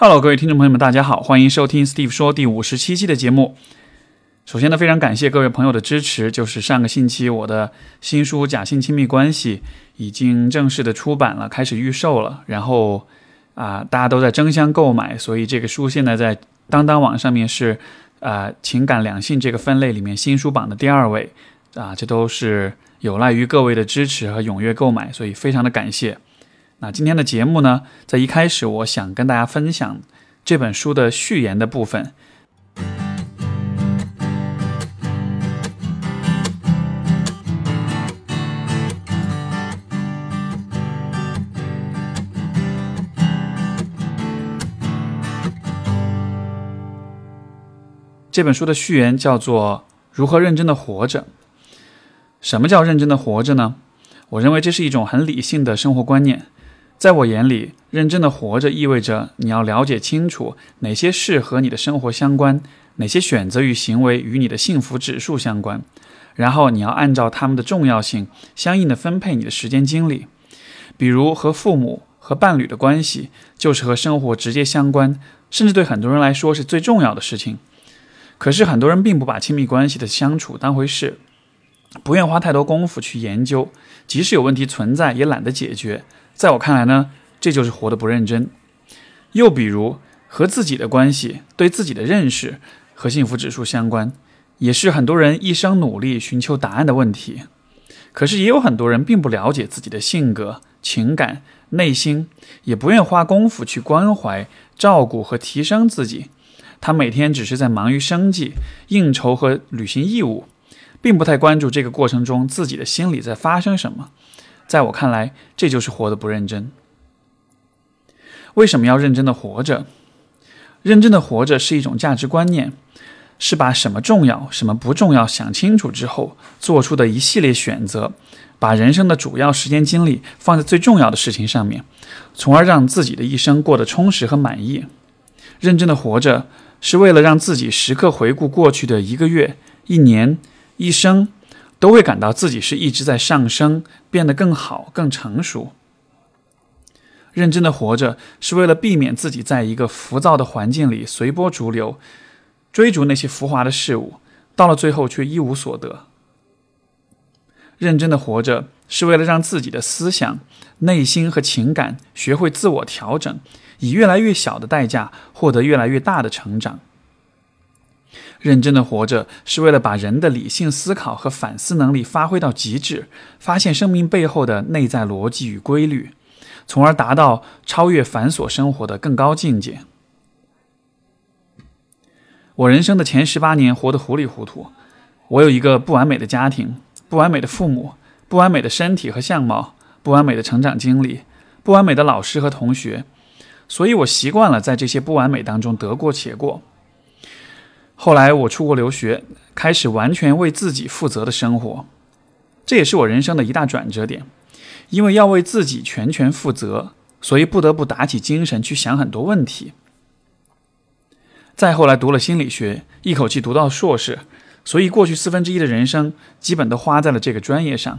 Hello，各位听众朋友们，大家好，欢迎收听 Steve 说第五十七期的节目。首先呢，非常感谢各位朋友的支持。就是上个星期我的新书《假性亲密关系》已经正式的出版了，开始预售了。然后啊，大家都在争相购买，所以这个书现在在当当网上面是啊情感两性这个分类里面新书榜的第二位啊，这都是有赖于各位的支持和踊跃购买，所以非常的感谢。那今天的节目呢，在一开始，我想跟大家分享这本书的序言的部分。这本书的序言叫做《如何认真的活着》。什么叫认真的活着呢？我认为这是一种很理性的生活观念。在我眼里，认真的活着意味着你要了解清楚哪些事和你的生活相关，哪些选择与行为与你的幸福指数相关，然后你要按照他们的重要性相应的分配你的时间精力。比如和父母和伴侣的关系，就是和生活直接相关，甚至对很多人来说是最重要的事情。可是很多人并不把亲密关系的相处当回事，不愿花太多功夫去研究，即使有问题存在，也懒得解决。在我看来呢，这就是活得不认真。又比如和自己的关系、对自己的认识和幸福指数相关，也是很多人一生努力寻求答案的问题。可是也有很多人并不了解自己的性格、情感、内心，也不愿花功夫去关怀、照顾和提升自己。他每天只是在忙于生计、应酬和履行义务，并不太关注这个过程中自己的心里在发生什么。在我看来，这就是活得不认真。为什么要认真的活着？认真的活着是一种价值观念，是把什么重要、什么不重要想清楚之后做出的一系列选择，把人生的主要时间精力放在最重要的事情上面，从而让自己的一生过得充实和满意。认真的活着是为了让自己时刻回顾过去的一个月、一年、一生。都会感到自己是一直在上升，变得更好、更成熟。认真的活着，是为了避免自己在一个浮躁的环境里随波逐流，追逐那些浮华的事物，到了最后却一无所得。认真的活着，是为了让自己的思想、内心和情感学会自我调整，以越来越小的代价获得越来越大的成长。认真的活着，是为了把人的理性思考和反思能力发挥到极致，发现生命背后的内在逻辑与规律，从而达到超越繁琐生活的更高境界。我人生的前十八年活得糊里糊涂，我有一个不完美的家庭，不完美的父母，不完美的身体和相貌，不完美的成长经历，不完美的老师和同学，所以我习惯了在这些不完美当中得过且过。后来我出国留学，开始完全为自己负责的生活，这也是我人生的一大转折点。因为要为自己全权负责，所以不得不打起精神去想很多问题。再后来读了心理学，一口气读到硕士，所以过去四分之一的人生基本都花在了这个专业上，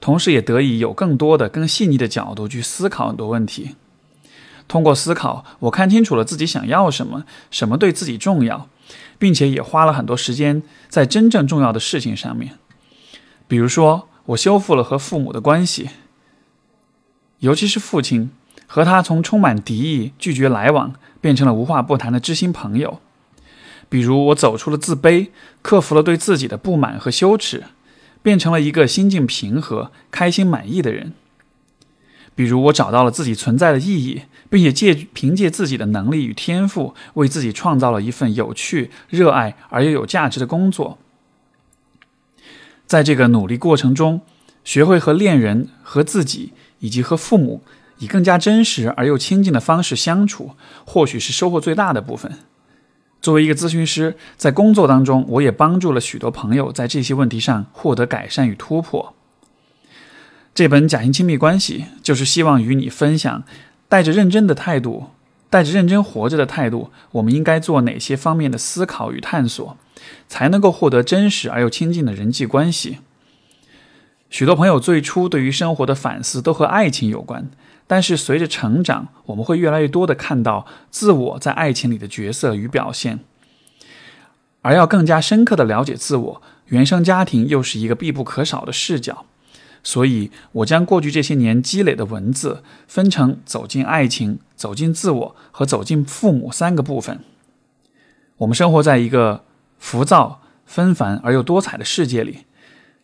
同时也得以有更多的、更细腻的角度去思考很多问题。通过思考，我看清楚了自己想要什么，什么对自己重要。并且也花了很多时间在真正重要的事情上面，比如说，我修复了和父母的关系，尤其是父亲，和他从充满敌意、拒绝来往，变成了无话不谈的知心朋友；比如，我走出了自卑，克服了对自己的不满和羞耻，变成了一个心境平和、开心满意的人。比如，我找到了自己存在的意义，并且借凭借自己的能力与天赋，为自己创造了一份有趣、热爱而又有价值的工作。在这个努力过程中，学会和恋人、和自己以及和父母以更加真实而又亲近的方式相处，或许是收获最大的部分。作为一个咨询师，在工作当中，我也帮助了许多朋友在这些问题上获得改善与突破。这本《假性亲密关系》就是希望与你分享，带着认真的态度，带着认真活着的态度，我们应该做哪些方面的思考与探索，才能够获得真实而又亲近的人际关系。许多朋友最初对于生活的反思都和爱情有关，但是随着成长，我们会越来越多的看到自我在爱情里的角色与表现，而要更加深刻的了解自我，原生家庭又是一个必不可少的视角。所以，我将过去这些年积累的文字分成走进爱情、走进自我和走进父母三个部分。我们生活在一个浮躁、纷繁而又多彩的世界里，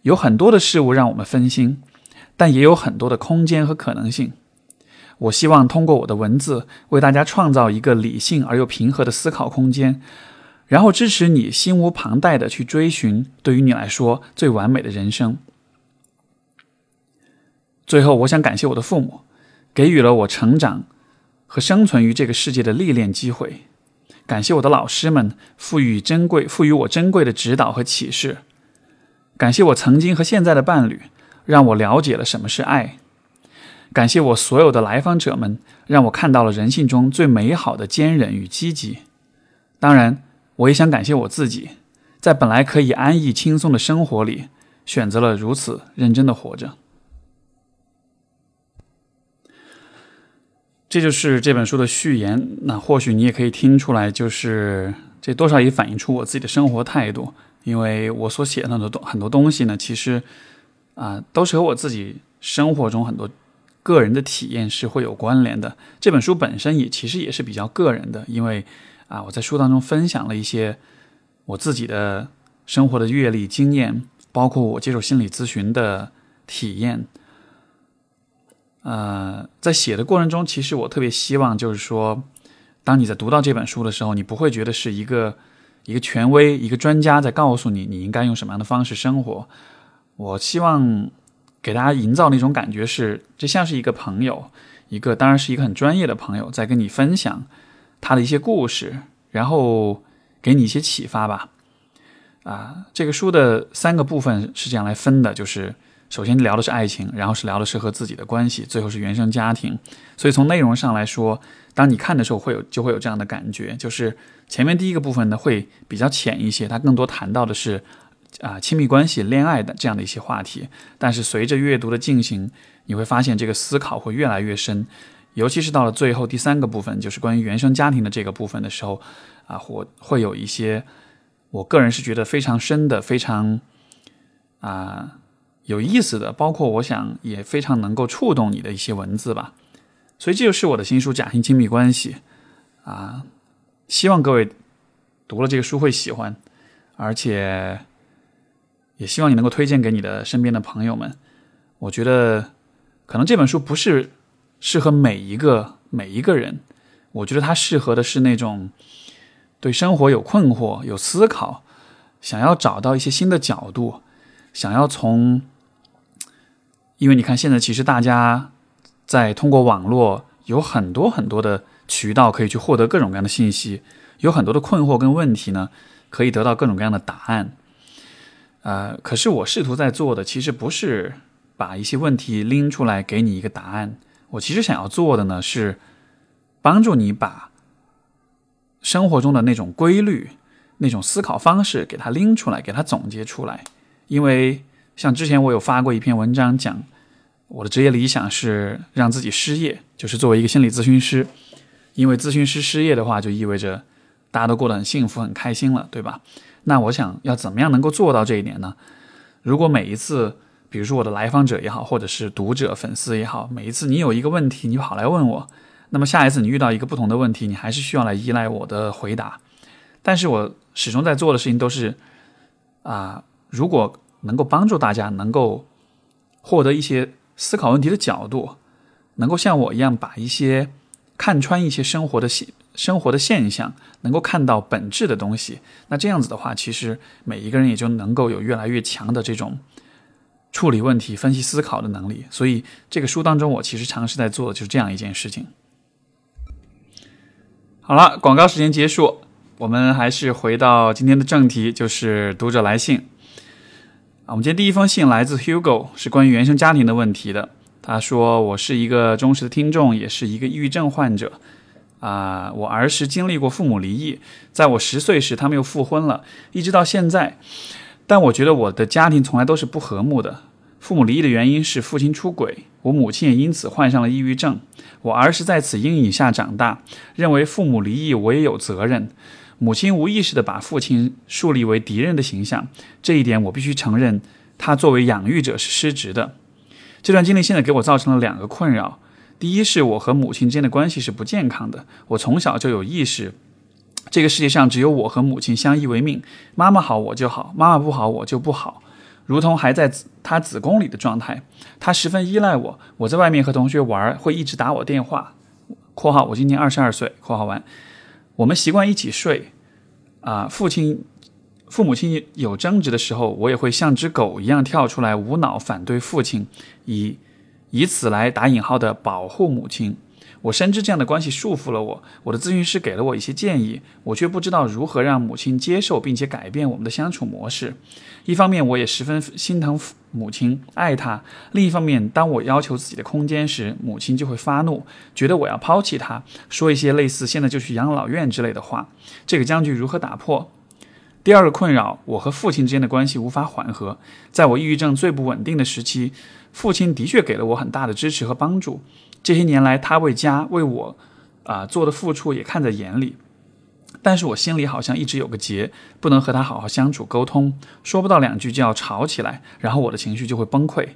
有很多的事物让我们分心，但也有很多的空间和可能性。我希望通过我的文字，为大家创造一个理性而又平和的思考空间，然后支持你心无旁贷的去追寻对于你来说最完美的人生。最后，我想感谢我的父母，给予了我成长和生存于这个世界的历练机会；感谢我的老师们，赋予珍贵、赋予我珍贵的指导和启示；感谢我曾经和现在的伴侣，让我了解了什么是爱；感谢我所有的来访者们，让我看到了人性中最美好的坚韧与积极。当然，我也想感谢我自己，在本来可以安逸轻松的生活里，选择了如此认真的活着。这就是这本书的序言。那或许你也可以听出来，就是这多少也反映出我自己的生活态度。因为我所写的很多东很多东西呢，其实啊，都是和我自己生活中很多个人的体验是会有关联的。这本书本身也其实也是比较个人的，因为啊，我在书当中分享了一些我自己的生活的阅历经验，包括我接受心理咨询的体验。呃，在写的过程中，其实我特别希望，就是说，当你在读到这本书的时候，你不会觉得是一个一个权威、一个专家在告诉你你应该用什么样的方式生活。我希望给大家营造那种感觉是，这像是一个朋友，一个当然是一个很专业的朋友，在跟你分享他的一些故事，然后给你一些启发吧。啊，这个书的三个部分是这样来分的，就是。首先聊的是爱情，然后是聊的是和自己的关系，最后是原生家庭。所以从内容上来说，当你看的时候，会有就会有这样的感觉，就是前面第一个部分呢会比较浅一些，它更多谈到的是啊亲密关系、恋爱的这样的一些话题。但是随着阅读的进行，你会发现这个思考会越来越深，尤其是到了最后第三个部分，就是关于原生家庭的这个部分的时候，啊，或会有一些我个人是觉得非常深的、非常啊。有意思的，包括我想也非常能够触动你的一些文字吧，所以这就是我的新书《假性亲密关系》啊，希望各位读了这个书会喜欢，而且也希望你能够推荐给你的身边的朋友们。我觉得可能这本书不是适合每一个每一个人，我觉得它适合的是那种对生活有困惑、有思考，想要找到一些新的角度，想要从。因为你看，现在其实大家在通过网络有很多很多的渠道可以去获得各种各样的信息，有很多的困惑跟问题呢，可以得到各种各样的答案。呃，可是我试图在做的，其实不是把一些问题拎出来给你一个答案，我其实想要做的呢，是帮助你把生活中的那种规律、那种思考方式给它拎出来，给它总结出来。因为像之前我有发过一篇文章讲。我的职业理想是让自己失业，就是作为一个心理咨询师，因为咨询师失业的话，就意味着大家都过得很幸福、很开心了，对吧？那我想要怎么样能够做到这一点呢？如果每一次，比如说我的来访者也好，或者是读者、粉丝也好，每一次你有一个问题，你跑来问我，那么下一次你遇到一个不同的问题，你还是需要来依赖我的回答。但是我始终在做的事情都是，啊，如果能够帮助大家能够获得一些。思考问题的角度，能够像我一样把一些看穿一些生活的现生活的现象，能够看到本质的东西。那这样子的话，其实每一个人也就能够有越来越强的这种处理问题、分析思考的能力。所以，这个书当中，我其实尝试在做的就是这样一件事情。好了，广告时间结束，我们还是回到今天的正题，就是读者来信。啊我们今天第一封信来自 Hugo，是关于原生家庭的问题的。他说：“我是一个忠实的听众，也是一个抑郁症患者。啊，我儿时经历过父母离异，在我十岁时他们又复婚了，一直到现在。但我觉得我的家庭从来都是不和睦的，父母离异的原因是父亲出轨，我母亲也因此患上了抑郁症。我儿时在此阴影下长大，认为父母离异我也有责任。母亲无意识地把父亲树立为敌人的形象，这一点我必须承认，他作为养育者是失职的。这段经历现在给我造成了两个困扰：第一，是我和母亲之间的关系是不健康的。我从小就有意识，这个世界上只有我和母亲相依为命，妈妈好我就好，妈妈不好我就不好。如同还在她子宫里的状态，她十分依赖我。我在外面和同学玩，会一直打我电话。（括号我今年二十二岁。）（括号完）我们习惯一起睡。啊，父亲、父母亲有争执的时候，我也会像只狗一样跳出来，无脑反对父亲，以以此来打引号的保护母亲。我深知这样的关系束缚了我。我的咨询师给了我一些建议，我却不知道如何让母亲接受并且改变我们的相处模式。一方面，我也十分心疼母亲，爱她；另一方面，当我要求自己的空间时，母亲就会发怒，觉得我要抛弃她，说一些类似“现在就去养老院”之类的话。这个僵局如何打破？第二个困扰，我和父亲之间的关系无法缓和。在我抑郁症最不稳定的时期，父亲的确给了我很大的支持和帮助。这些年来，他为家为我，啊做的付出也看在眼里，但是我心里好像一直有个结，不能和他好好相处沟通，说不到两句就要吵起来，然后我的情绪就会崩溃。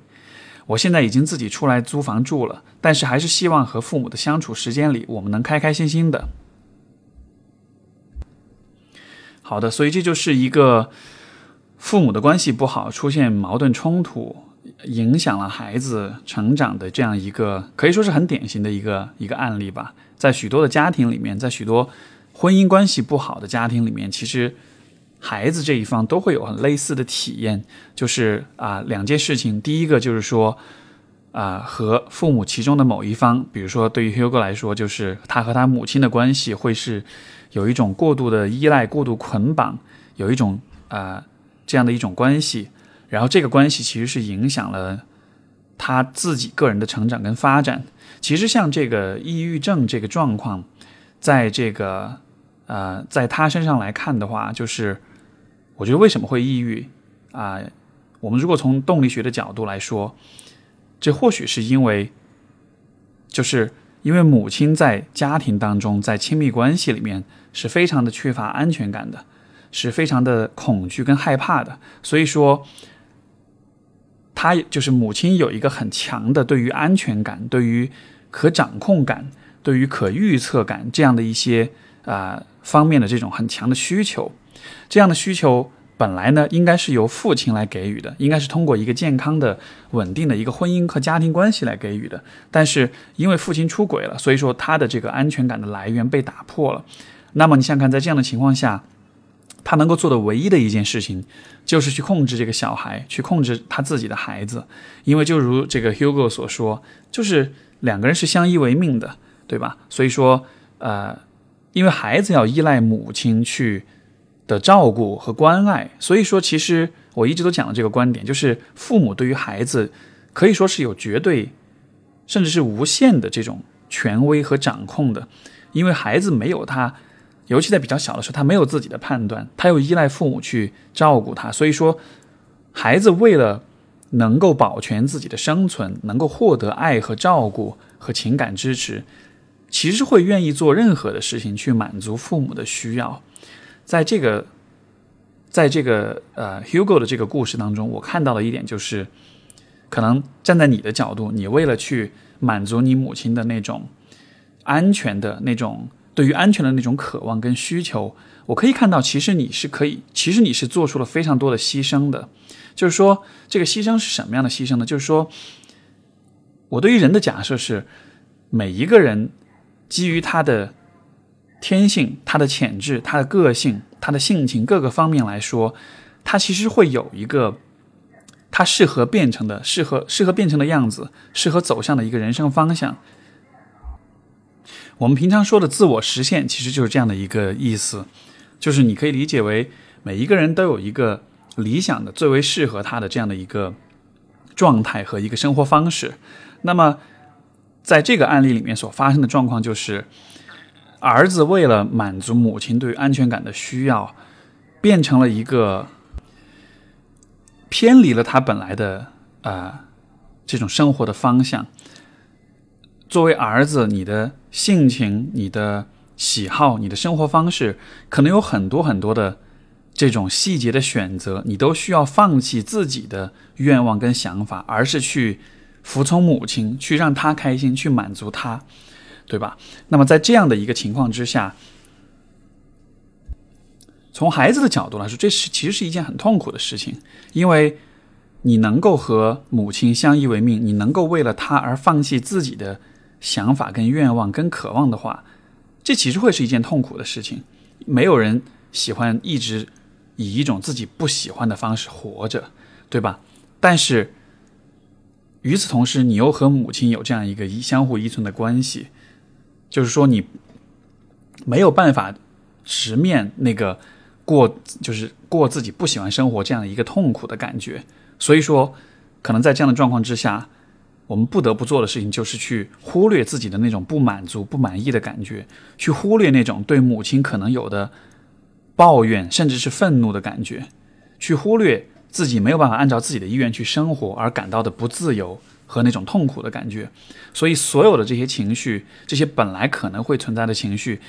我现在已经自己出来租房住了，但是还是希望和父母的相处时间里，我们能开开心心的。好的，所以这就是一个父母的关系不好，出现矛盾冲突。影响了孩子成长的这样一个，可以说是很典型的一个一个案例吧。在许多的家庭里面，在许多婚姻关系不好的家庭里面，其实孩子这一方都会有很类似的体验，就是啊两件事情。第一个就是说啊和父母其中的某一方，比如说对于 Hugo 来说，就是他和他母亲的关系会是有一种过度的依赖、过度捆绑，有一种啊这样的一种关系。然后这个关系其实是影响了他自己个人的成长跟发展。其实像这个抑郁症这个状况，在这个呃在他身上来看的话，就是我觉得为什么会抑郁啊？我们如果从动力学的角度来说，这或许是因为就是因为母亲在家庭当中，在亲密关系里面是非常的缺乏安全感的，是非常的恐惧跟害怕的，所以说。他就是母亲有一个很强的对于安全感、对于可掌控感、对于可预测感这样的一些啊方面的这种很强的需求。这样的需求本来呢应该是由父亲来给予的，应该是通过一个健康的、稳定的一个婚姻和家庭关系来给予的。但是因为父亲出轨了，所以说他的这个安全感的来源被打破了。那么你想看，在这样的情况下。他能够做的唯一的一件事情，就是去控制这个小孩，去控制他自己的孩子，因为就如这个 Hugo 所说，就是两个人是相依为命的，对吧？所以说，呃，因为孩子要依赖母亲去的照顾和关爱，所以说，其实我一直都讲的这个观点，就是父母对于孩子可以说是有绝对，甚至是无限的这种权威和掌控的，因为孩子没有他。尤其在比较小的时候，他没有自己的判断，他又依赖父母去照顾他，所以说，孩子为了能够保全自己的生存，能够获得爱和照顾和情感支持，其实会愿意做任何的事情去满足父母的需要。在这个，在这个呃 Hugo 的这个故事当中，我看到的一点就是，可能站在你的角度，你为了去满足你母亲的那种安全的那种。对于安全的那种渴望跟需求，我可以看到，其实你是可以，其实你是做出了非常多的牺牲的。就是说，这个牺牲是什么样的牺牲呢？就是说，我对于人的假设是，每一个人基于他的天性、他的潜质、他的个性、他的性情各个方面来说，他其实会有一个他适合变成的、适合适合变成的样子，适合走向的一个人生方向。我们平常说的自我实现，其实就是这样的一个意思，就是你可以理解为每一个人都有一个理想的、最为适合他的这样的一个状态和一个生活方式。那么，在这个案例里面所发生的状况，就是儿子为了满足母亲对安全感的需要，变成了一个偏离了他本来的啊这种生活的方向。作为儿子，你的性情、你的喜好、你的生活方式，可能有很多很多的这种细节的选择，你都需要放弃自己的愿望跟想法，而是去服从母亲，去让她开心，去满足她，对吧？那么在这样的一个情况之下，从孩子的角度来说，这是其实是一件很痛苦的事情，因为你能够和母亲相依为命，你能够为了她而放弃自己的。想法跟愿望跟渴望的话，这其实会是一件痛苦的事情。没有人喜欢一直以一种自己不喜欢的方式活着，对吧？但是与此同时，你又和母亲有这样一个相互依存的关系，就是说你没有办法直面那个过，就是过自己不喜欢生活这样的一个痛苦的感觉。所以说，可能在这样的状况之下。我们不得不做的事情就是去忽略自己的那种不满足、不满意的感觉，去忽略那种对母亲可能有的抱怨，甚至是愤怒的感觉，去忽略自己没有办法按照自己的意愿去生活而感到的不自由和那种痛苦的感觉。所以，所有的这些情绪，这些本来可能会存在的情绪，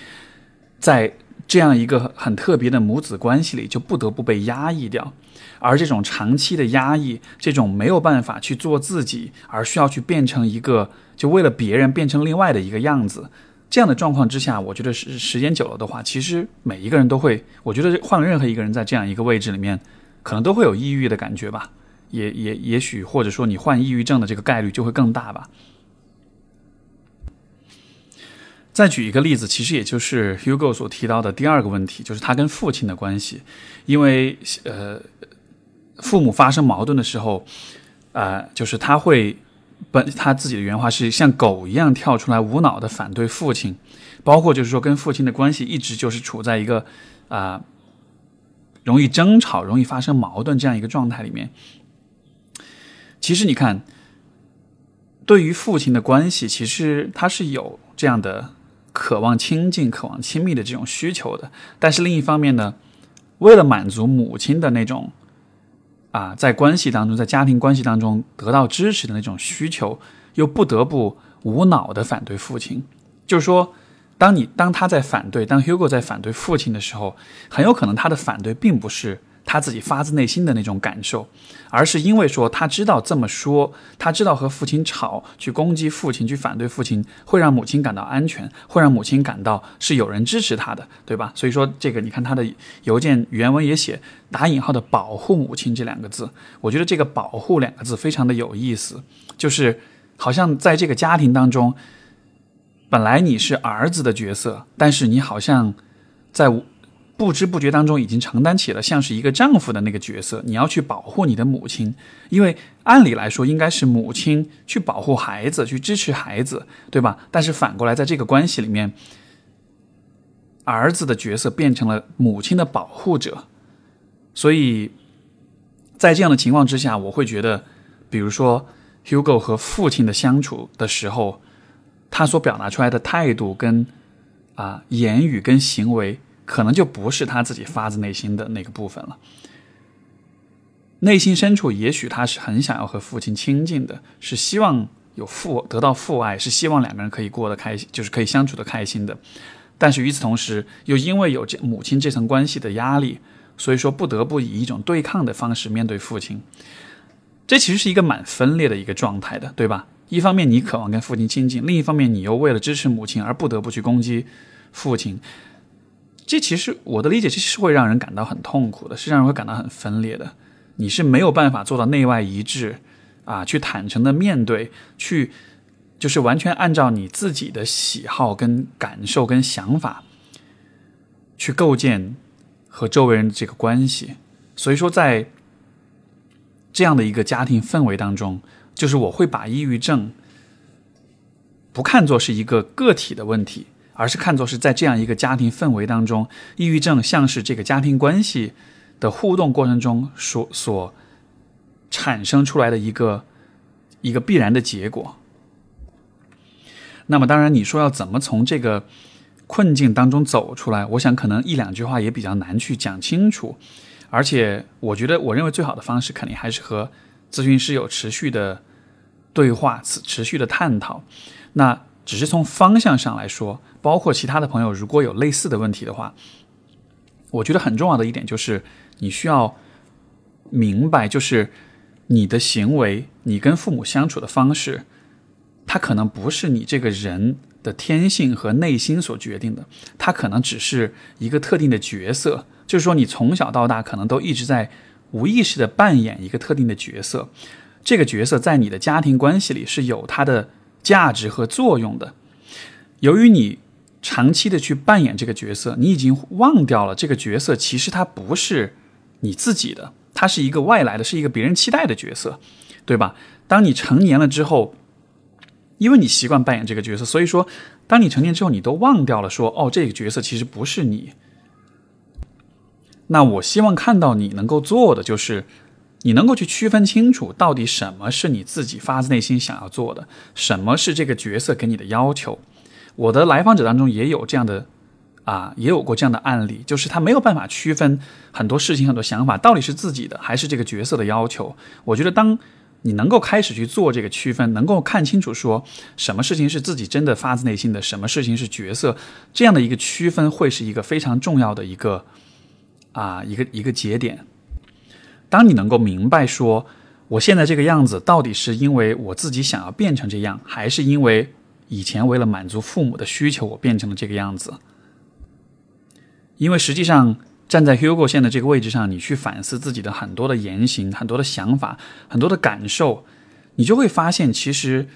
在这样一个很特别的母子关系里，就不得不被压抑掉。而这种长期的压抑，这种没有办法去做自己，而需要去变成一个，就为了别人变成另外的一个样子，这样的状况之下，我觉得时时间久了的话，其实每一个人都会，我觉得换了任何一个人在这样一个位置里面，可能都会有抑郁的感觉吧，也也也许或者说你患抑郁症的这个概率就会更大吧。再举一个例子，其实也就是 Hugo 所提到的第二个问题，就是他跟父亲的关系，因为呃。父母发生矛盾的时候，啊，就是他会本他自己的原话是像狗一样跳出来，无脑的反对父亲，包括就是说跟父亲的关系一直就是处在一个啊容易争吵、容易发生矛盾这样一个状态里面。其实你看，对于父亲的关系，其实他是有这样的渴望亲近、渴望亲密的这种需求的，但是另一方面呢，为了满足母亲的那种。啊，在关系当中，在家庭关系当中得到支持的那种需求，又不得不无脑的反对父亲。就是说，当你当他在反对，当 Hugo 在反对父亲的时候，很有可能他的反对并不是。他自己发自内心的那种感受，而是因为说他知道这么说，他知道和父亲吵，去攻击父亲，去反对父亲，会让母亲感到安全，会让母亲感到是有人支持他的，对吧？所以说这个，你看他的邮件原文也写打引号的“保护母亲”这两个字，我觉得这个“保护”两个字非常的有意思，就是好像在这个家庭当中，本来你是儿子的角色，但是你好像在。不知不觉当中，已经承担起了像是一个丈夫的那个角色。你要去保护你的母亲，因为按理来说应该是母亲去保护孩子，去支持孩子，对吧？但是反过来，在这个关系里面，儿子的角色变成了母亲的保护者。所以在这样的情况之下，我会觉得，比如说 Hugo 和父亲的相处的时候，他所表达出来的态度跟啊言语跟行为。可能就不是他自己发自内心的那个部分了。内心深处，也许他是很想要和父亲亲近的，是希望有父得到父爱，是希望两个人可以过得开心，就是可以相处的开心的。但是与此同时，又因为有这母亲这层关系的压力，所以说不得不以一种对抗的方式面对父亲。这其实是一个蛮分裂的一个状态的，对吧？一方面你渴望跟父亲亲近，另一方面你又为了支持母亲而不得不去攻击父亲。这其实我的理解，其实是会让人感到很痛苦的，是让人会感到很分裂的。你是没有办法做到内外一致，啊，去坦诚的面对，去就是完全按照你自己的喜好、跟感受、跟想法去构建和周围人的这个关系。所以说，在这样的一个家庭氛围当中，就是我会把抑郁症不看作是一个个体的问题。而是看作是在这样一个家庭氛围当中，抑郁症像是这个家庭关系的互动过程中所所产生出来的一个一个必然的结果。那么，当然你说要怎么从这个困境当中走出来，我想可能一两句话也比较难去讲清楚。而且，我觉得我认为最好的方式肯定还是和咨询师有持续的。对话、持持续的探讨。那只是从方向上来说，包括其他的朋友如果有类似的问题的话，我觉得很重要的一点就是你需要明白，就是你的行为，你跟父母相处的方式，它可能不是你这个人。的天性和内心所决定的，它可能只是一个特定的角色，就是说你从小到大可能都一直在无意识的扮演一个特定的角色，这个角色在你的家庭关系里是有它的价值和作用的。由于你长期的去扮演这个角色，你已经忘掉了这个角色其实它不是你自己的，它是一个外来的，是一个别人期待的角色，对吧？当你成年了之后。因为你习惯扮演这个角色，所以说，当你成年之后，你都忘掉了说，哦，这个角色其实不是你。那我希望看到你能够做的，就是你能够去区分清楚，到底什么是你自己发自内心想要做的，什么是这个角色给你的要求。我的来访者当中也有这样的，啊，也有过这样的案例，就是他没有办法区分很多事情、很多想法到底是自己的还是这个角色的要求。我觉得当。你能够开始去做这个区分，能够看清楚说什么事情是自己真的发自内心的，什么事情是角色，这样的一个区分会是一个非常重要的一个啊一个一个节点。当你能够明白说我现在这个样子到底是因为我自己想要变成这样，还是因为以前为了满足父母的需求我变成了这个样子，因为实际上。站在 Hugo 线的这个位置上，你去反思自己的很多的言行、很多的想法、很多的感受，你就会发现，其实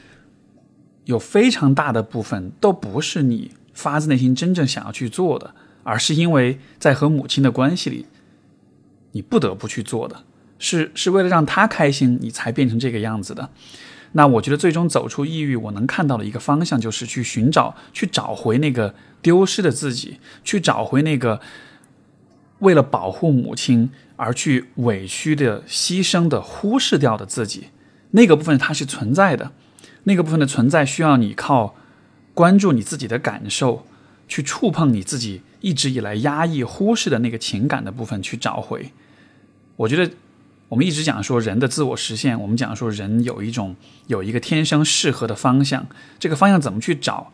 有非常大的部分都不是你发自内心真正想要去做的，而是因为在和母亲的关系里，你不得不去做的，是是为了让她开心，你才变成这个样子的。那我觉得，最终走出抑郁，我能看到的一个方向，就是去寻找、去找回那个丢失的自己，去找回那个。为了保护母亲而去委屈的、牺牲的、忽视掉的自己，那个部分它是存在的，那个部分的存在需要你靠关注你自己的感受，去触碰你自己一直以来压抑、忽视的那个情感的部分去找回。我觉得我们一直讲说人的自我实现，我们讲说人有一种有一个天生适合的方向，这个方向怎么去找？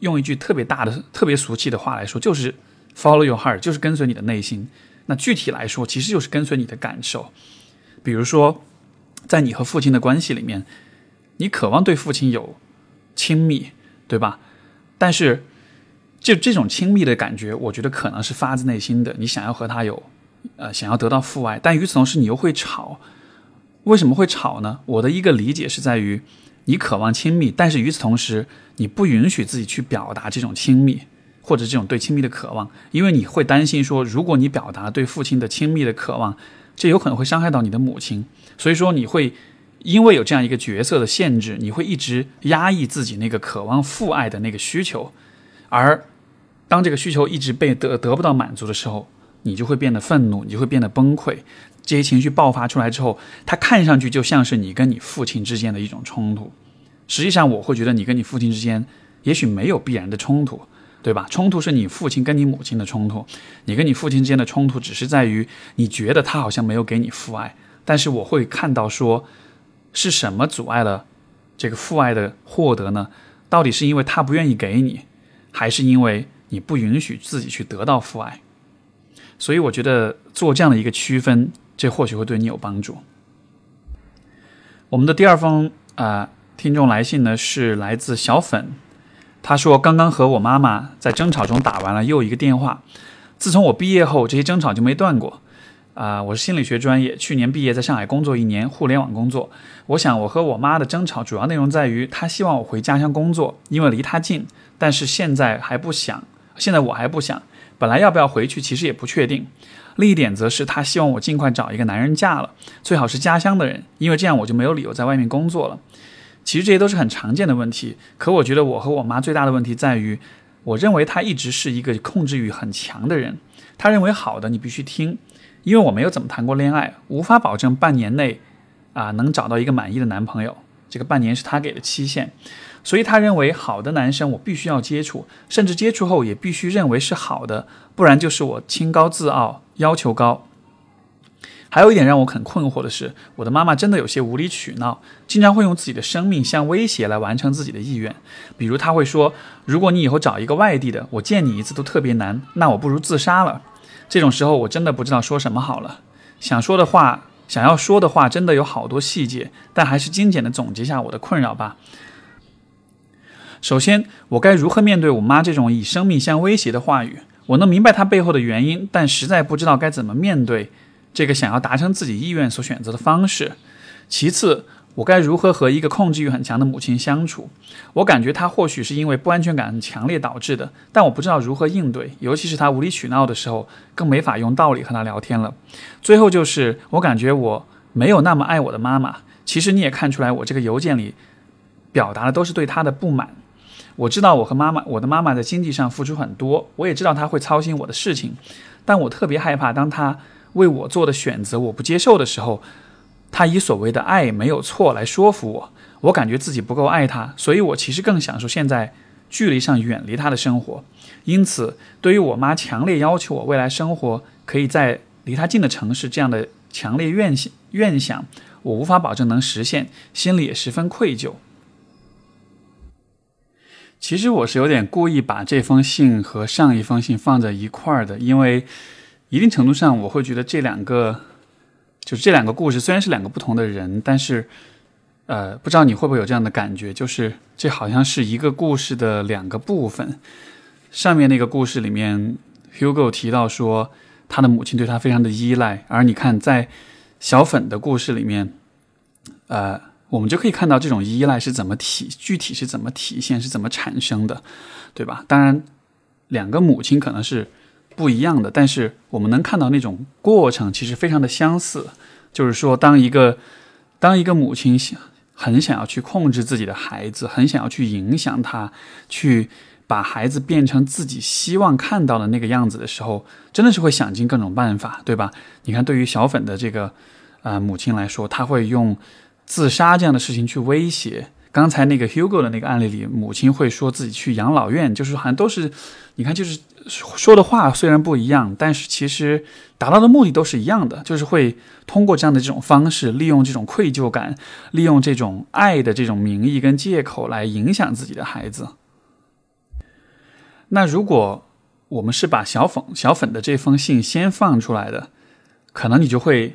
用一句特别大的、特别俗气的话来说，就是。Follow your heart 就是跟随你的内心。那具体来说，其实就是跟随你的感受。比如说，在你和父亲的关系里面，你渴望对父亲有亲密，对吧？但是，就这种亲密的感觉，我觉得可能是发自内心的，你想要和他有，呃，想要得到父爱。但与此同时，你又会吵。为什么会吵呢？我的一个理解是在于，你渴望亲密，但是与此同时，你不允许自己去表达这种亲密。或者这种对亲密的渴望，因为你会担心说，如果你表达对父亲的亲密的渴望，这有可能会伤害到你的母亲。所以说，你会因为有这样一个角色的限制，你会一直压抑自己那个渴望父爱的那个需求。而当这个需求一直被得得不到满足的时候，你就会变得愤怒，你就会变得崩溃。这些情绪爆发出来之后，它看上去就像是你跟你父亲之间的一种冲突。实际上，我会觉得你跟你父亲之间也许没有必然的冲突。对吧？冲突是你父亲跟你母亲的冲突，你跟你父亲之间的冲突只是在于你觉得他好像没有给你父爱，但是我会看到说，是什么阻碍了这个父爱的获得呢？到底是因为他不愿意给你，还是因为你不允许自己去得到父爱？所以我觉得做这样的一个区分，这或许会对你有帮助。我们的第二封啊听众来信呢，是来自小粉。他说：“刚刚和我妈妈在争吵中打完了又一个电话。自从我毕业后，这些争吵就没断过。啊，我是心理学专业，去年毕业，在上海工作一年，互联网工作。我想，我和我妈的争吵主要内容在于，她希望我回家乡工作，因为离她近。但是现在还不想，现在我还不想。本来要不要回去，其实也不确定。另一点则是，她希望我尽快找一个男人嫁了，最好是家乡的人，因为这样我就没有理由在外面工作了。”其实这些都是很常见的问题，可我觉得我和我妈最大的问题在于，我认为她一直是一个控制欲很强的人。她认为好的你必须听，因为我没有怎么谈过恋爱，无法保证半年内啊能找到一个满意的男朋友。这个半年是她给的期限，所以她认为好的男生我必须要接触，甚至接触后也必须认为是好的，不然就是我清高自傲，要求高。还有一点让我很困惑的是，我的妈妈真的有些无理取闹，经常会用自己的生命相威胁来完成自己的意愿。比如，她会说：“如果你以后找一个外地的，我见你一次都特别难，那我不如自杀了。”这种时候，我真的不知道说什么好了。想说的话，想要说的话，真的有好多细节，但还是精简的总结下我的困扰吧。首先，我该如何面对我妈这种以生命相威胁的话语？我能明白她背后的原因，但实在不知道该怎么面对。这个想要达成自己意愿所选择的方式。其次，我该如何和一个控制欲很强的母亲相处？我感觉她或许是因为不安全感很强烈导致的，但我不知道如何应对，尤其是她无理取闹的时候，更没法用道理和她聊天了。最后就是，我感觉我没有那么爱我的妈妈。其实你也看出来，我这个邮件里表达的都是对她的不满。我知道我和妈妈，我的妈妈在经济上付出很多，我也知道她会操心我的事情，但我特别害怕当她。为我做的选择我不接受的时候，她以所谓的爱没有错来说服我，我感觉自己不够爱她，所以我其实更享受现在距离上远离她的生活。因此，对于我妈强烈要求我未来生活可以在离她近的城市这样的强烈愿想愿想，我无法保证能实现，心里也十分愧疚。其实我是有点故意把这封信和上一封信放在一块儿的，因为。一定程度上，我会觉得这两个，就是这两个故事虽然是两个不同的人，但是，呃，不知道你会不会有这样的感觉，就是这好像是一个故事的两个部分。上面那个故事里面，Hugo 提到说他的母亲对他非常的依赖，而你看在小粉的故事里面，呃，我们就可以看到这种依赖是怎么体，具体是怎么体现，是怎么产生的，对吧？当然，两个母亲可能是。不一样的，但是我们能看到那种过程其实非常的相似，就是说，当一个当一个母亲想很想要去控制自己的孩子，很想要去影响他，去把孩子变成自己希望看到的那个样子的时候，真的是会想尽各种办法，对吧？你看，对于小粉的这个呃母亲来说，他会用自杀这样的事情去威胁。刚才那个 Hugo 的那个案例里，母亲会说自己去养老院，就是好像都是，你看，就是说的话虽然不一样，但是其实达到的目的都是一样的，就是会通过这样的这种方式，利用这种愧疚感，利用这种爱的这种名义跟借口来影响自己的孩子。那如果我们是把小粉小粉的这封信先放出来的，可能你就会，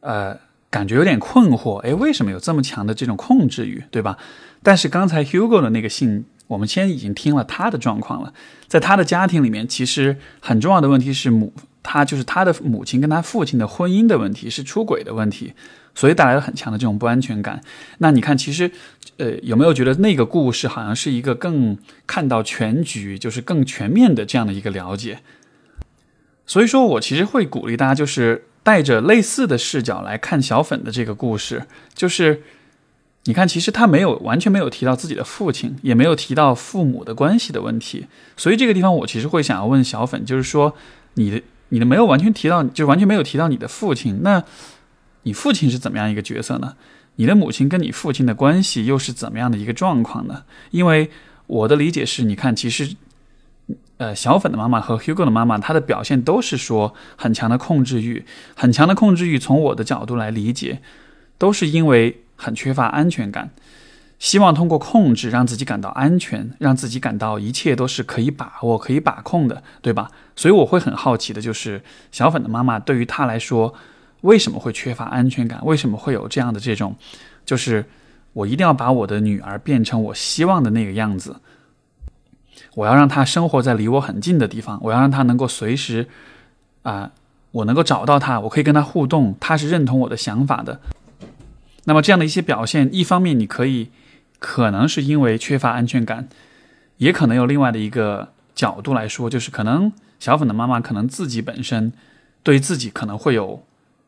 呃。感觉有点困惑，哎，为什么有这么强的这种控制欲，对吧？但是刚才 Hugo 的那个信，我们先已经听了他的状况了，在他的家庭里面，其实很重要的问题是母，他就是他的母亲跟他父亲的婚姻的问题，是出轨的问题，所以带来了很强的这种不安全感。那你看，其实，呃，有没有觉得那个故事好像是一个更看到全局，就是更全面的这样的一个了解？所以说我其实会鼓励大家，就是。带着类似的视角来看小粉的这个故事，就是你看，其实他没有完全没有提到自己的父亲，也没有提到父母的关系的问题。所以这个地方，我其实会想要问小粉，就是说，你的你的没有完全提到，就完全没有提到你的父亲，那你父亲是怎么样一个角色呢？你的母亲跟你父亲的关系又是怎么样的一个状况呢？因为我的理解是，你看，其实。呃，小粉的妈妈和 Hugo 的妈妈，她的表现都是说很强的控制欲，很强的控制欲。从我的角度来理解，都是因为很缺乏安全感，希望通过控制让自己感到安全，让自己感到一切都是可以把握、可以把控的，对吧？所以我会很好奇的，就是小粉的妈妈对于她来说，为什么会缺乏安全感？为什么会有这样的这种，就是我一定要把我的女儿变成我希望的那个样子。我要让他生活在离我很近的地方，我要让他能够随时，啊，我能够找到他，我可以跟他互动，他是认同我的想法的。那么这样的一些表现，一方面你可以可能是因为缺乏安全感，也可能有另外的一个角度来说，就是可能小粉的妈妈可能自己本身对自己可能会有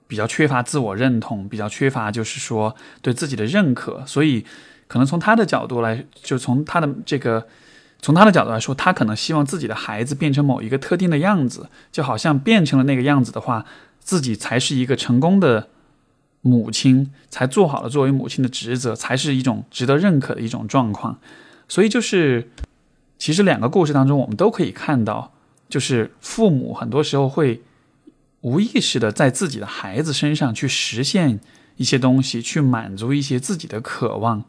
比较缺乏自我认同，比较缺乏就是说对自己的认可，所以可能从他的角度来，就从他的这个。从他的角度来说，他可能希望自己的孩子变成某一个特定的样子，就好像变成了那个样子的话，自己才是一个成功的母亲，才做好了作为母亲的职责，才是一种值得认可的一种状况。所以，就是其实两个故事当中，我们都可以看到，就是父母很多时候会无意识的在自己的孩子身上去实现一些东西，去满足一些自己的渴望。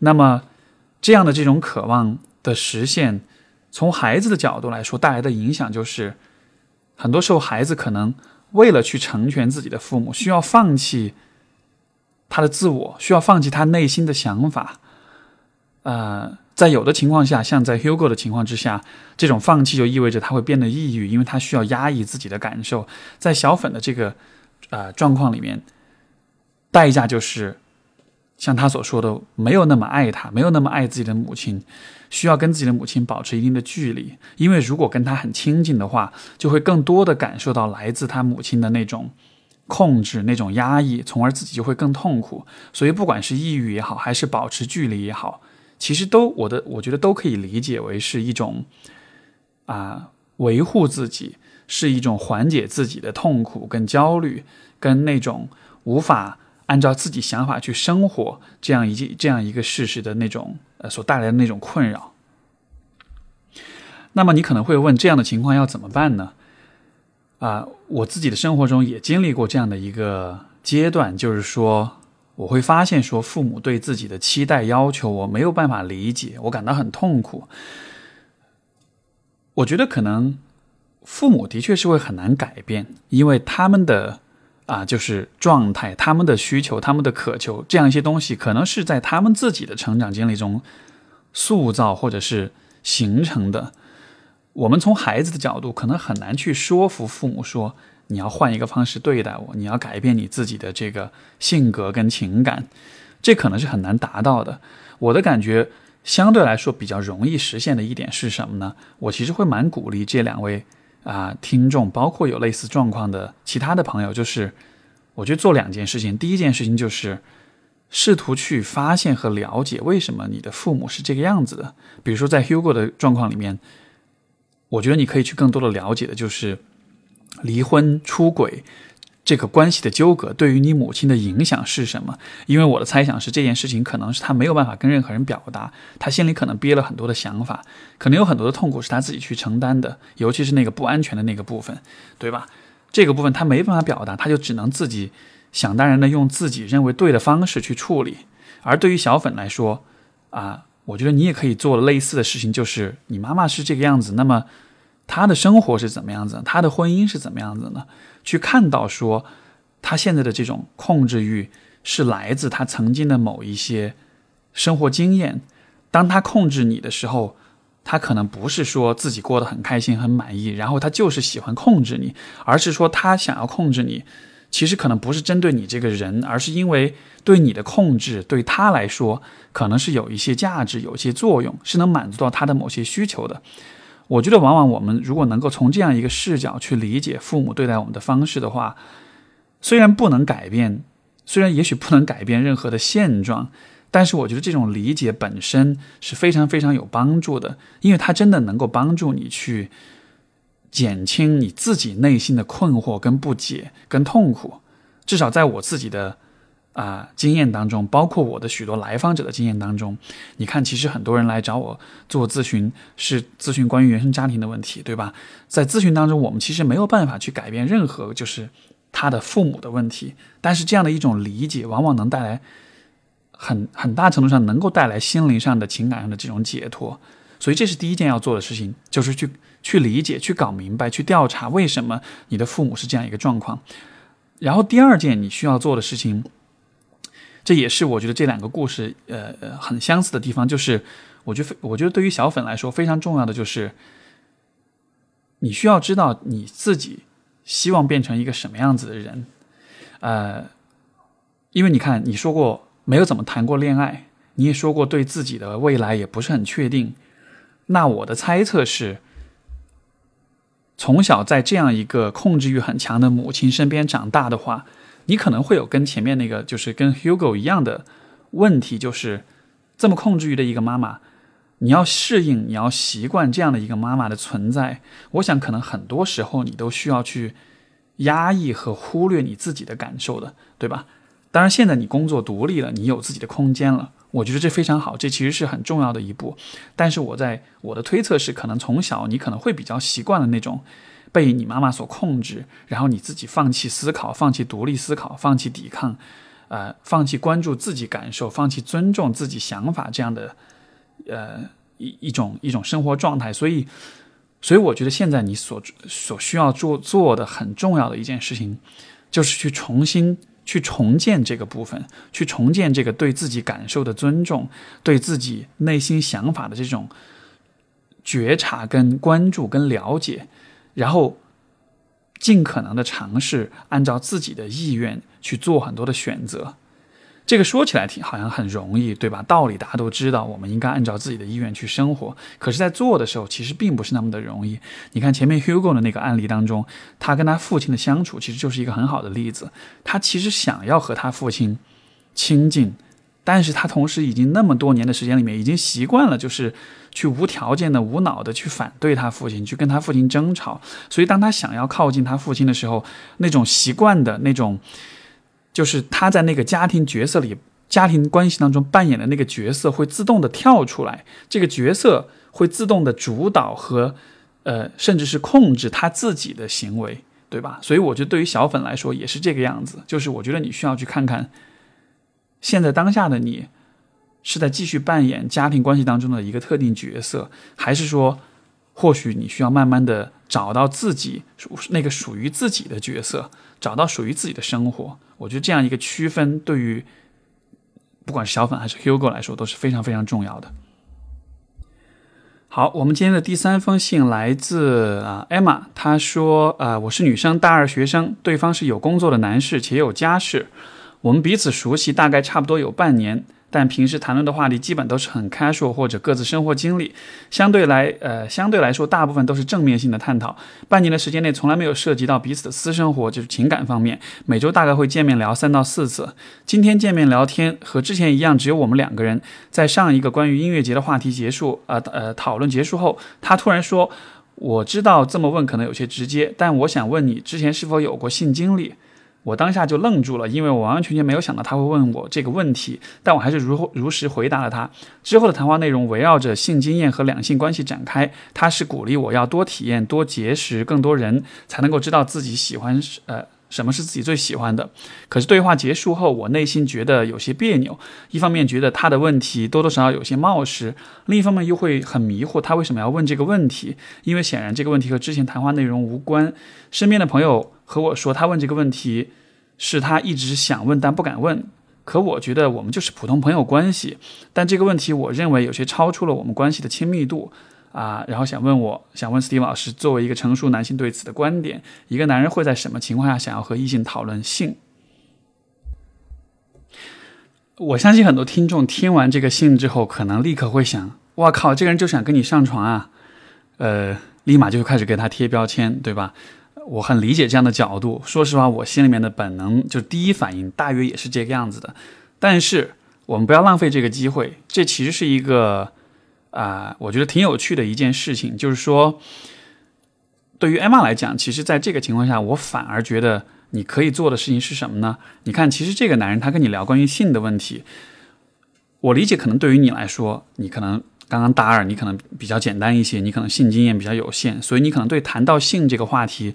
那么，这样的这种渴望的实现，从孩子的角度来说，带来的影响就是，很多时候孩子可能为了去成全自己的父母，需要放弃他的自我，需要放弃他内心的想法。呃，在有的情况下，像在 Hugo 的情况之下，这种放弃就意味着他会变得抑郁，因为他需要压抑自己的感受。在小粉的这个呃状况里面，代价就是像他所说的，没有那么爱他，没有那么爱自己的母亲，需要跟自己的母亲保持一定的距离。因为如果跟他很亲近的话，就会更多的感受到来自他母亲的那种控制、那种压抑，从而自己就会更痛苦。所以，不管是抑郁也好，还是保持距离也好。其实都，我的我觉得都可以理解为是一种，啊，维护自己，是一种缓解自己的痛苦跟焦虑，跟那种无法按照自己想法去生活这样一这样一个事实的那种呃所带来的那种困扰。那么你可能会问，这样的情况要怎么办呢？啊，我自己的生活中也经历过这样的一个阶段，就是说。我会发现，说父母对自己的期待要求，我没有办法理解，我感到很痛苦。我觉得可能父母的确是会很难改变，因为他们的啊，就是状态、他们的需求、他们的渴求这样一些东西，可能是在他们自己的成长经历中塑造或者是形成的。我们从孩子的角度，可能很难去说服父母说。你要换一个方式对待我，你要改变你自己的这个性格跟情感，这可能是很难达到的。我的感觉相对来说比较容易实现的一点是什么呢？我其实会蛮鼓励这两位啊听众，包括有类似状况的其他的朋友，就是我觉得做两件事情。第一件事情就是试图去发现和了解为什么你的父母是这个样子的。比如说在 Hugo 的状况里面，我觉得你可以去更多的了解的就是。离婚、出轨这个关系的纠葛对于你母亲的影响是什么？因为我的猜想是这件事情可能是他没有办法跟任何人表达，他心里可能憋了很多的想法，可能有很多的痛苦是他自己去承担的，尤其是那个不安全的那个部分，对吧？这个部分他没办法表达，他就只能自己想当然的用自己认为对的方式去处理。而对于小粉来说，啊，我觉得你也可以做类似的事情，就是你妈妈是这个样子，那么。他的生活是怎么样子？他的婚姻是怎么样子呢？去看到说，他现在的这种控制欲是来自他曾经的某一些生活经验。当他控制你的时候，他可能不是说自己过得很开心、很满意，然后他就是喜欢控制你，而是说他想要控制你，其实可能不是针对你这个人，而是因为对你的控制对他来说可能是有一些价值、有一些作用，是能满足到他的某些需求的。我觉得，往往我们如果能够从这样一个视角去理解父母对待我们的方式的话，虽然不能改变，虽然也许不能改变任何的现状，但是我觉得这种理解本身是非常非常有帮助的，因为它真的能够帮助你去减轻你自己内心的困惑、跟不解、跟痛苦。至少在我自己的。啊，经验当中，包括我的许多来访者的经验当中，你看，其实很多人来找我做咨询，是咨询关于原生家庭的问题，对吧？在咨询当中，我们其实没有办法去改变任何就是他的父母的问题，但是这样的一种理解，往往能带来很很大程度上能够带来心灵上的情感上的这种解脱。所以，这是第一件要做的事情，就是去去理解、去搞明白、去调查为什么你的父母是这样一个状况。然后，第二件你需要做的事情。这也是我觉得这两个故事，呃，很相似的地方，就是我觉得，我觉得对于小粉来说非常重要的就是，你需要知道你自己希望变成一个什么样子的人，呃，因为你看，你说过没有怎么谈过恋爱，你也说过对自己的未来也不是很确定，那我的猜测是，从小在这样一个控制欲很强的母亲身边长大的话。你可能会有跟前面那个，就是跟 Hugo 一样的问题，就是这么控制欲的一个妈妈，你要适应，你要习惯这样的一个妈妈的存在。我想，可能很多时候你都需要去压抑和忽略你自己的感受的，对吧？当然，现在你工作独立了，你有自己的空间了，我觉得这非常好，这其实是很重要的一步。但是我在我的推测是，可能从小你可能会比较习惯了那种被你妈妈所控制，然后你自己放弃思考，放弃独立思考，放弃抵抗，呃，放弃关注自己感受，放弃尊重自己想法这样的，呃，一一种一种生活状态。所以，所以我觉得现在你所所需要做做的很重要的一件事情，就是去重新。去重建这个部分，去重建这个对自己感受的尊重，对自己内心想法的这种觉察、跟关注、跟了解，然后尽可能的尝试按照自己的意愿去做很多的选择。这个说起来挺好像很容易，对吧？道理大家都知道，我们应该按照自己的意愿去生活。可是，在做的时候，其实并不是那么的容易。你看前面 Hugo 的那个案例当中，他跟他父亲的相处，其实就是一个很好的例子。他其实想要和他父亲亲近，但是他同时已经那么多年的时间里面，已经习惯了就是去无条件的、无脑的去反对他父亲，去跟他父亲争吵。所以，当他想要靠近他父亲的时候，那种习惯的那种。就是他在那个家庭角色里、家庭关系当中扮演的那个角色会自动的跳出来，这个角色会自动的主导和，呃，甚至是控制他自己的行为，对吧？所以我觉得对于小粉来说也是这个样子。就是我觉得你需要去看看，现在当下的你是在继续扮演家庭关系当中的一个特定角色，还是说，或许你需要慢慢的找到自己属那个属于自己的角色，找到属于自己的生活。我觉得这样一个区分，对于不管是小粉还是 Hugo 来说，都是非常非常重要的。好，我们今天的第三封信来自啊 Emma，她说：“啊，我是女生，大二学生，对方是有工作的男士，且有家室，我们彼此熟悉，大概差不多有半年。”但平时谈论的话题基本都是很 casual 或者各自生活经历，相对来呃相对来说大部分都是正面性的探讨。半年的时间内从来没有涉及到彼此的私生活，就是情感方面。每周大概会见面聊三到四次。今天见面聊天和之前一样，只有我们两个人。在上一个关于音乐节的话题结束，呃呃讨论结束后，他突然说：“我知道这么问可能有些直接，但我想问你之前是否有过性经历？”我当下就愣住了，因为我完完全全没有想到他会问我这个问题，但我还是如如实回答了他。之后的谈话内容围绕着性经验和两性关系展开，他是鼓励我要多体验、多结识更多人，才能够知道自己喜欢呃。什么是自己最喜欢的？可是对话结束后，我内心觉得有些别扭。一方面觉得他的问题多多少少有些冒失，另一方面又会很迷惑，他为什么要问这个问题？因为显然这个问题和之前谈话内容无关。身边的朋友和我说，他问这个问题是他一直想问但不敢问。可我觉得我们就是普通朋友关系，但这个问题我认为有些超出了我们关系的亲密度。啊，然后想问我想问 Steve 老师，作为一个成熟男性对此的观点，一个男人会在什么情况下想要和异性讨论性？我相信很多听众听完这个信之后，可能立刻会想：哇靠，这个人就想跟你上床啊！呃，立马就开始给他贴标签，对吧？我很理解这样的角度。说实话，我心里面的本能就第一反应大约也是这个样子的。但是我们不要浪费这个机会，这其实是一个。啊，我觉得挺有趣的一件事情，就是说，对于艾玛来讲，其实在这个情况下，我反而觉得你可以做的事情是什么呢？你看，其实这个男人他跟你聊关于性的问题，我理解可能对于你来说，你可能刚刚大二，你可能比较简单一些，你可能性经验比较有限，所以你可能对谈到性这个话题，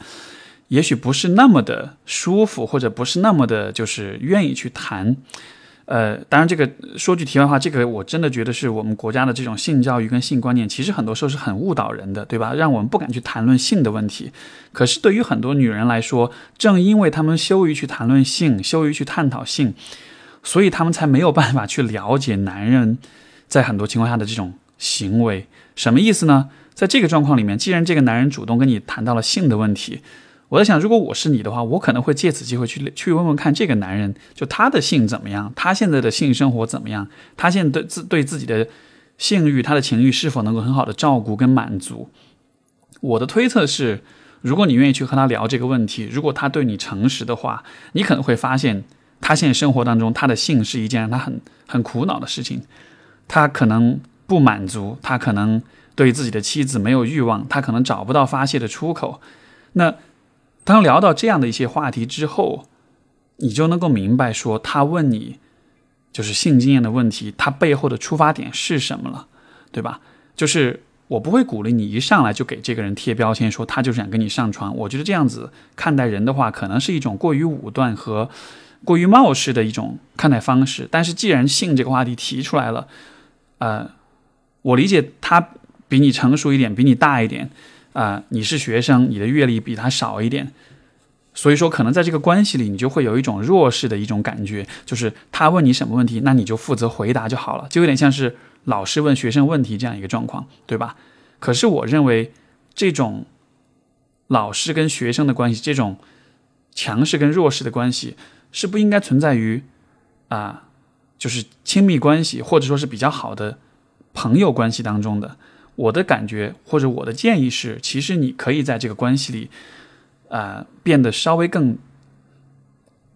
也许不是那么的舒服，或者不是那么的，就是愿意去谈。呃，当然，这个说句题外话，这个我真的觉得是我们国家的这种性教育跟性观念，其实很多时候是很误导人的，对吧？让我们不敢去谈论性的问题。可是对于很多女人来说，正因为她们羞于去谈论性，羞于去探讨性，所以她们才没有办法去了解男人在很多情况下的这种行为。什么意思呢？在这个状况里面，既然这个男人主动跟你谈到了性的问题。我在想，如果我是你的话，我可能会借此机会去去问问看这个男人，就他的性怎么样，他现在的性生活怎么样，他现在对自对自己的性欲、他的情欲是否能够很好的照顾跟满足。我的推测是，如果你愿意去和他聊这个问题，如果他对你诚实的话，你可能会发现，他现在生活当中他的性是一件让他很很苦恼的事情，他可能不满足，他可能对自己的妻子没有欲望，他可能找不到发泄的出口，那。当聊到这样的一些话题之后，你就能够明白说，他问你就是性经验的问题，他背后的出发点是什么了，对吧？就是我不会鼓励你一上来就给这个人贴标签，说他就是想跟你上床。我觉得这样子看待人的话，可能是一种过于武断和过于冒失的一种看待方式。但是既然性这个话题提出来了，呃，我理解他比你成熟一点，比你大一点，啊，你是学生，你的阅历比他少一点。所以说，可能在这个关系里，你就会有一种弱势的一种感觉，就是他问你什么问题，那你就负责回答就好了，就有点像是老师问学生问题这样一个状况，对吧？可是我认为，这种老师跟学生的关系，这种强势跟弱势的关系，是不应该存在于啊，就是亲密关系或者说是比较好的朋友关系当中的。我的感觉或者我的建议是，其实你可以在这个关系里。呃，变得稍微更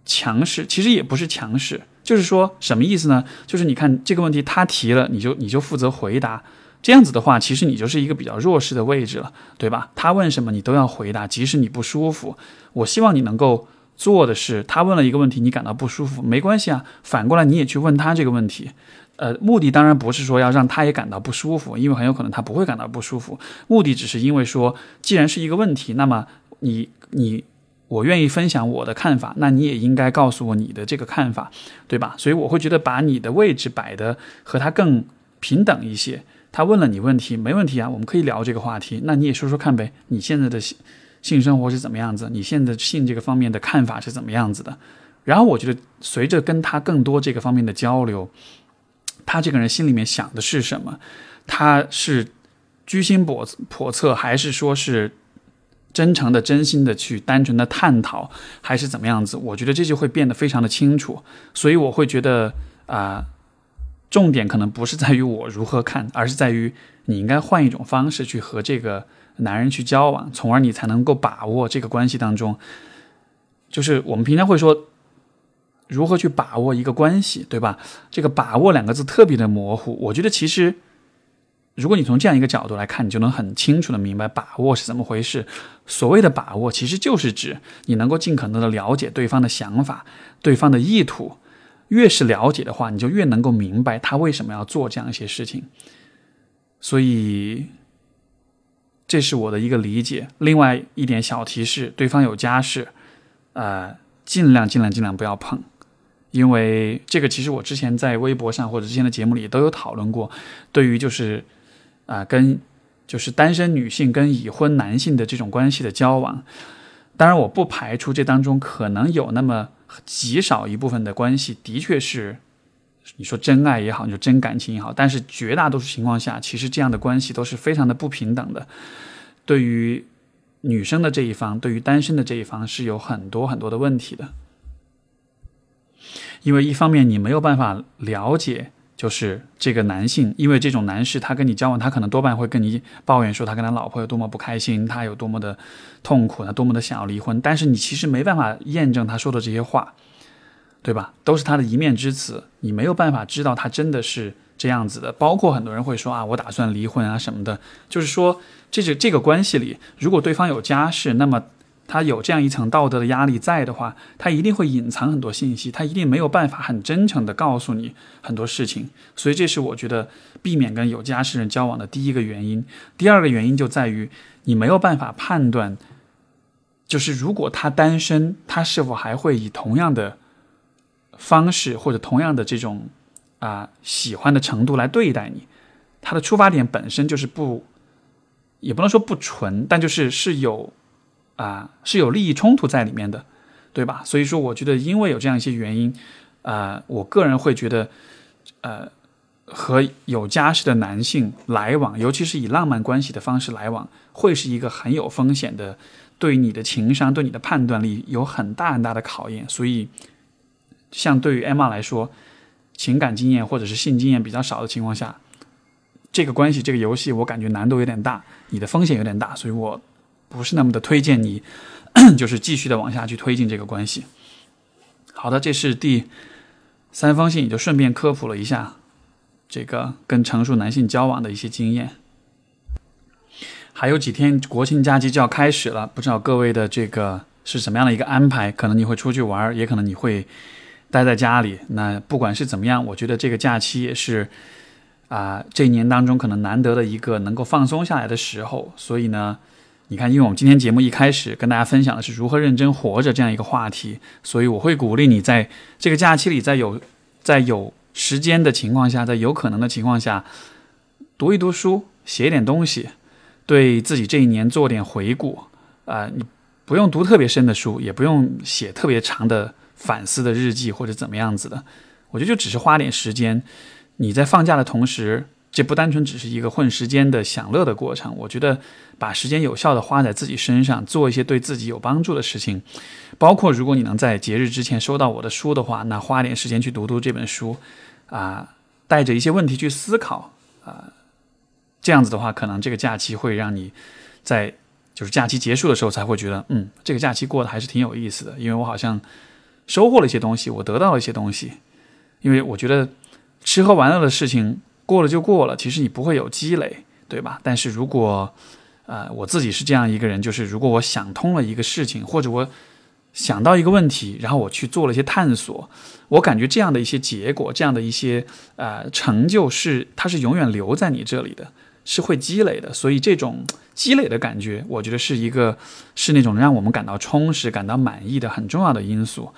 强势，其实也不是强势，就是说什么意思呢？就是你看这个问题他提了，你就你就负责回答，这样子的话，其实你就是一个比较弱势的位置了，对吧？他问什么你都要回答，即使你不舒服。我希望你能够做的是，他问了一个问题，你感到不舒服，没关系啊，反过来你也去问他这个问题。呃，目的当然不是说要让他也感到不舒服，因为很有可能他不会感到不舒服。目的只是因为说，既然是一个问题，那么你。你，我愿意分享我的看法，那你也应该告诉我你的这个看法，对吧？所以我会觉得把你的位置摆的和他更平等一些。他问了你问题，没问题啊，我们可以聊这个话题。那你也说说看呗，你现在的性性生活是怎么样子？你现在性这个方面的看法是怎么样子的？然后我觉得随着跟他更多这个方面的交流，他这个人心里面想的是什么？他是居心叵叵测，还是说是？真诚的、真心的去单纯的探讨，还是怎么样子？我觉得这就会变得非常的清楚。所以我会觉得啊，重点可能不是在于我如何看，而是在于你应该换一种方式去和这个男人去交往，从而你才能够把握这个关系当中。就是我们平常会说如何去把握一个关系，对吧？这个“把握”两个字特别的模糊。我觉得其实。如果你从这样一个角度来看，你就能很清楚的明白把握是怎么回事。所谓的把握，其实就是指你能够尽可能的了解对方的想法、对方的意图。越是了解的话，你就越能够明白他为什么要做这样一些事情。所以，这是我的一个理解。另外一点小提示：对方有家室，呃，尽量尽量尽量不要碰，因为这个其实我之前在微博上或者之前的节目里都有讨论过。对于就是。啊，跟就是单身女性跟已婚男性的这种关系的交往，当然我不排除这当中可能有那么极少一部分的关系的确是，你说真爱也好，你说真感情也好，但是绝大多数情况下，其实这样的关系都是非常的不平等的。对于女生的这一方，对于单身的这一方是有很多很多的问题的，因为一方面你没有办法了解。就是这个男性，因为这种男士，他跟你交往，他可能多半会跟你抱怨说他跟他老婆有多么不开心，他有多么的痛苦，他多么的想要离婚。但是你其实没办法验证他说的这些话，对吧？都是他的一面之词，你没有办法知道他真的是这样子的。包括很多人会说啊，我打算离婚啊什么的。就是说，这是这个关系里，如果对方有家室，那么。他有这样一层道德的压力在的话，他一定会隐藏很多信息，他一定没有办法很真诚的告诉你很多事情。所以这是我觉得避免跟有家室人交往的第一个原因。第二个原因就在于你没有办法判断，就是如果他单身，他是否还会以同样的方式或者同样的这种啊喜欢的程度来对待你。他的出发点本身就是不，也不能说不纯，但就是是有。啊，是有利益冲突在里面的，对吧？所以说，我觉得因为有这样一些原因，啊，我个人会觉得，呃，和有家室的男性来往，尤其是以浪漫关系的方式来往，会是一个很有风险的，对你的情商、对你的判断力有很大很大的考验。所以，像对于 Emma 来说，情感经验或者是性经验比较少的情况下，这个关系、这个游戏，我感觉难度有点大，你的风险有点大，所以我。不是那么的推荐你，就是继续的往下去推进这个关系。好的，这是第三封信，也就顺便科普了一下这个跟成熟男性交往的一些经验。还有几天国庆假期就要开始了，不知道各位的这个是什么样的一个安排？可能你会出去玩，也可能你会待在家里。那不管是怎么样，我觉得这个假期也是啊，这一年当中可能难得的一个能够放松下来的时候。所以呢，你看，因为我们今天节目一开始跟大家分享的是如何认真活着这样一个话题，所以我会鼓励你在这个假期里，在有在有时间的情况下，在有可能的情况下，读一读书，写一点东西，对自己这一年做点回顾。啊，你不用读特别深的书，也不用写特别长的反思的日记或者怎么样子的。我觉得就只是花点时间，你在放假的同时，这不单纯只是一个混时间的享乐的过程。我觉得把时间有效的花在自己身上，做一些对自己有帮助的事情，包括如果你能在节日之前收到我的书的话，那花点时间去读读这本书，啊，带着一些问题去思考，啊，这样子的话，可能这个假期会让你在就是假期结束的时候才会觉得，嗯，这个假期过得还是挺有意思的，因为我好像收获了一些东西，我得到了一些东西。因为我觉得吃喝玩乐的事情过了就过了，其实你不会有积累，对吧？但是如果呃我自己是这样一个人，就是如果我想通了一个事情，或者我想到一个问题，然后我去做了一些探索，我感觉这样的一些结果，这样的一些呃成就是它是永远留在你这里的，是会积累的。所以这种积累的感觉，我觉得是一个是那种让我们感到充实、感到满意的很重要的因素。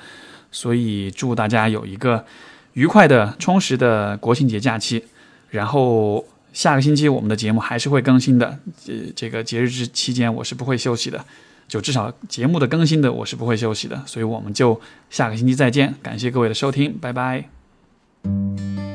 所以祝大家有一个。愉快的、充实的国庆节假期，然后下个星期我们的节目还是会更新的。这，这个节日之期间我是不会休息的，就至少节目的更新的我是不会休息的，所以我们就下个星期再见。感谢各位的收听，拜拜。